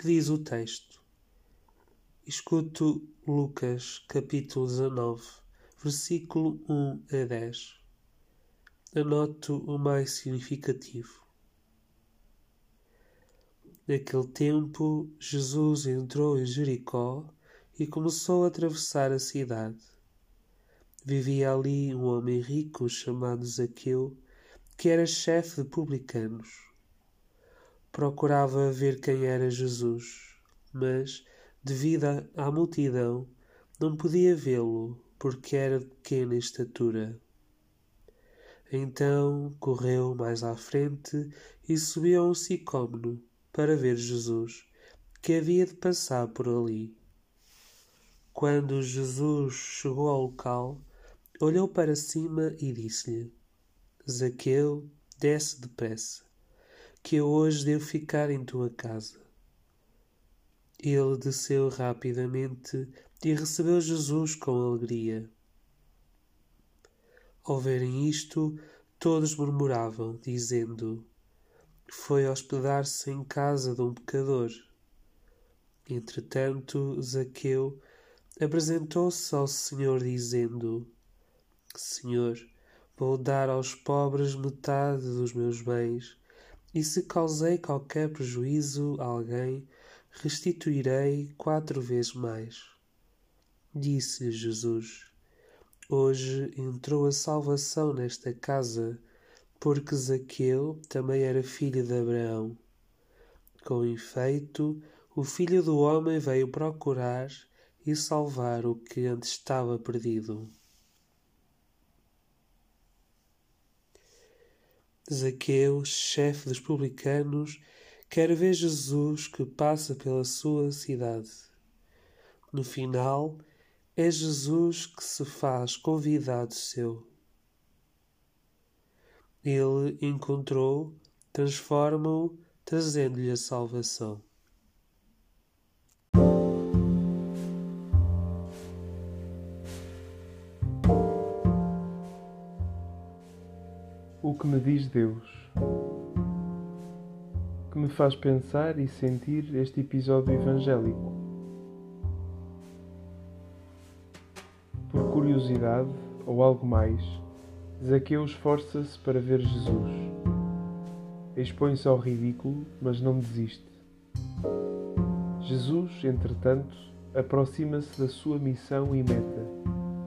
Que diz o texto? Escuto Lucas capítulo 19, versículo 1 a 10. Anoto o mais significativo. Naquele tempo, Jesus entrou em Jericó e começou a atravessar a cidade. Vivia ali um homem rico chamado Zaqueu, que era chefe de publicanos. Procurava ver quem era Jesus, mas, devido à multidão, não podia vê-lo porque era de pequena estatura. Então correu mais à frente e subiu a um sicômoro para ver Jesus, que havia de passar por ali. Quando Jesus chegou ao local, olhou para cima e disse-lhe: Zaqueu, desce depressa, que eu hoje devo ficar em tua casa. Ele desceu rapidamente e recebeu Jesus com alegria. Ao verem isto, todos murmuravam, dizendo: foi hospedar-se em casa de um pecador. Entretanto, Zaqueu apresentou-se ao Senhor, dizendo: Senhor, vou dar aos pobres metade dos meus bens, e se causei qualquer prejuízo a alguém, restituirei quatro vezes mais. Disse Jesus: Hoje entrou a salvação nesta casa porque Zaqueu também era filho de Abraão. Com efeito, o filho do homem veio procurar e salvar o que antes estava perdido. Zaqueu, chefe dos publicanos, quer ver Jesus que passa pela sua cidade. No final, é Jesus que se faz convidado seu. Ele encontrou, transforma-o, trazendo-lhe a salvação. O que me diz Deus? Que me faz pensar e sentir este episódio evangélico? Por curiosidade ou algo mais? Zaqueu esforça-se para ver Jesus. Expõe-se ao ridículo, mas não desiste. Jesus, entretanto, aproxima-se da sua missão e meta: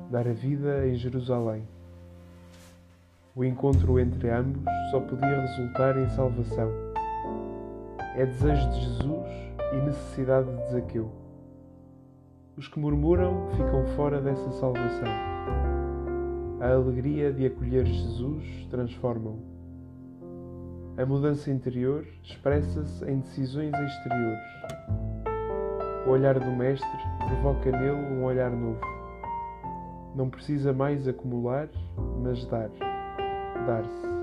dar a vida em Jerusalém. O encontro entre ambos só podia resultar em salvação. É desejo de Jesus e necessidade de Zaqueu. Os que murmuram ficam fora dessa salvação a alegria de acolher Jesus transforma-o. A mudança interior expressa-se em decisões exteriores. O olhar do Mestre provoca nele um olhar novo. Não precisa mais acumular, mas dar. Dar-se.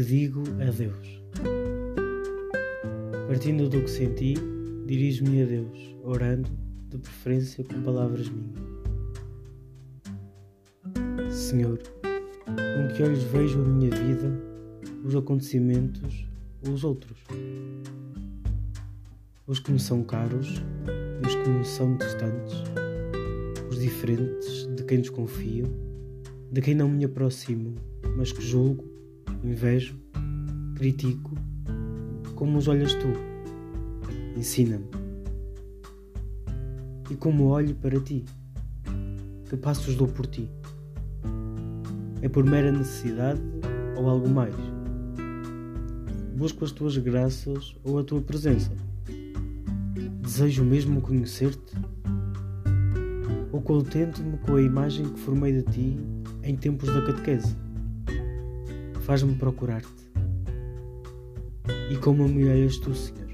que digo a Deus. Partindo do que senti, dirijo-me a Deus, orando, de preferência com palavras minhas. Senhor, com que olhos vejo a minha vida, os acontecimentos, os outros? Os que me são caros e os que me são distantes, os diferentes de quem desconfio, de quem não me aproximo, mas que julgo invejo, critico, como os olhas tu. Ensina-me. E como olho para ti, que passos dou por ti. É por mera necessidade ou algo mais? Busco as tuas graças ou a tua presença. Desejo mesmo conhecer-te? Ou contento-me com a imagem que formei de ti em tempos da catequese? Faz-me procurar-te. E como me olhas tu, Senhor?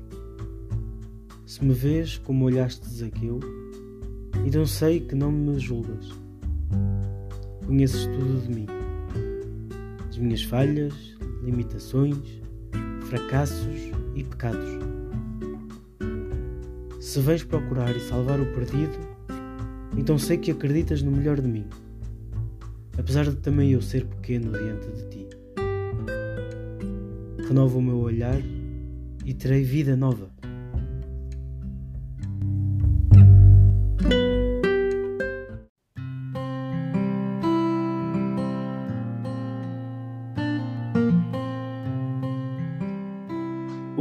Se me vês como olhaste Zaqueu, então sei que não me julgas. Conheces tudo de mim, as minhas falhas, limitações, fracassos e pecados. Se vens procurar e salvar o perdido, então sei que acreditas no melhor de mim, apesar de também eu ser pequeno diante de ti. Renova o meu olhar e terei vida nova.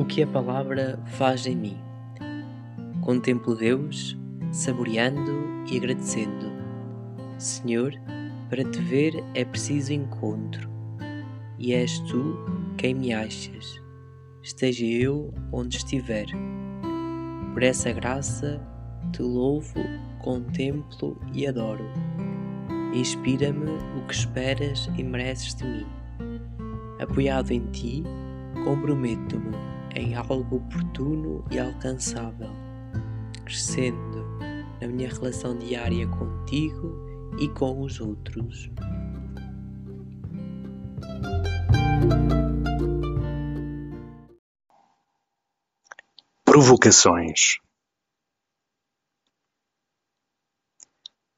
O que a palavra faz em mim. Contemplo Deus, saboreando e agradecendo. Senhor, para te ver é preciso encontro, e és tu quem me achas, esteja eu onde estiver. Por essa graça te louvo, contemplo e adoro. Inspira-me o que esperas e mereces de mim. Apoiado em ti, comprometo-me em algo oportuno e alcançável, crescendo na minha relação diária contigo e com os outros. Provocações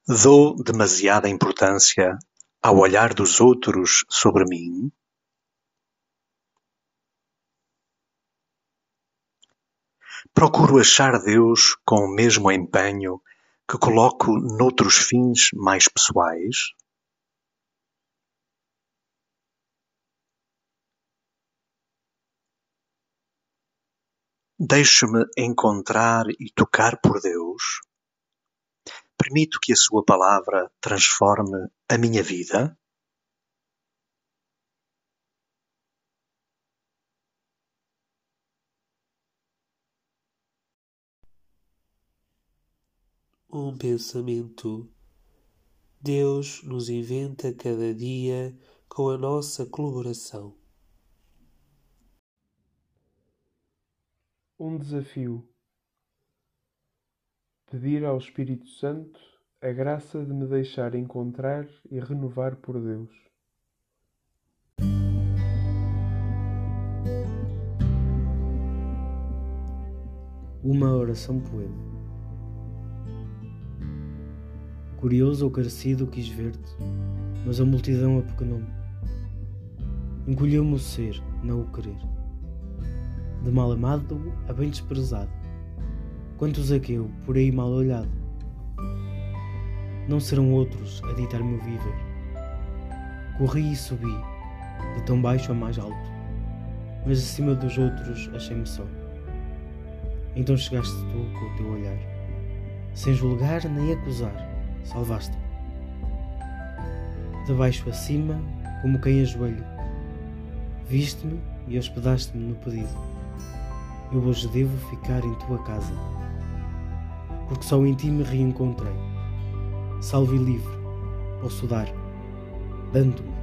Dou demasiada importância ao olhar dos outros sobre mim? Procuro achar Deus com o mesmo empenho que coloco noutros fins mais pessoais? Deixo-me encontrar e tocar por Deus? Permito que a Sua palavra transforme a minha vida? Um pensamento. Deus nos inventa cada dia com a nossa colaboração. Um desafio. Pedir ao Espírito Santo a graça de me deixar encontrar e renovar por Deus. Uma oração poema. Curioso ou carecido quis ver-te, mas a multidão apequenou-me. Encolheu-me o ser, não o querer. De mal amado a bem desprezado, quanto Zaqueu por aí mal olhado. Não serão outros a ditar-me o viver. Corri e subi, de tão baixo a mais alto, mas acima dos outros achei-me só. Então chegaste tu com o teu olhar, sem julgar nem acusar, salvaste-me. De baixo a cima, como quem ajoelha, viste-me e hospedaste-me no pedido. Eu hoje devo ficar em tua casa, porque só em ti me reencontrei. Salve e livre, posso dar, dando-me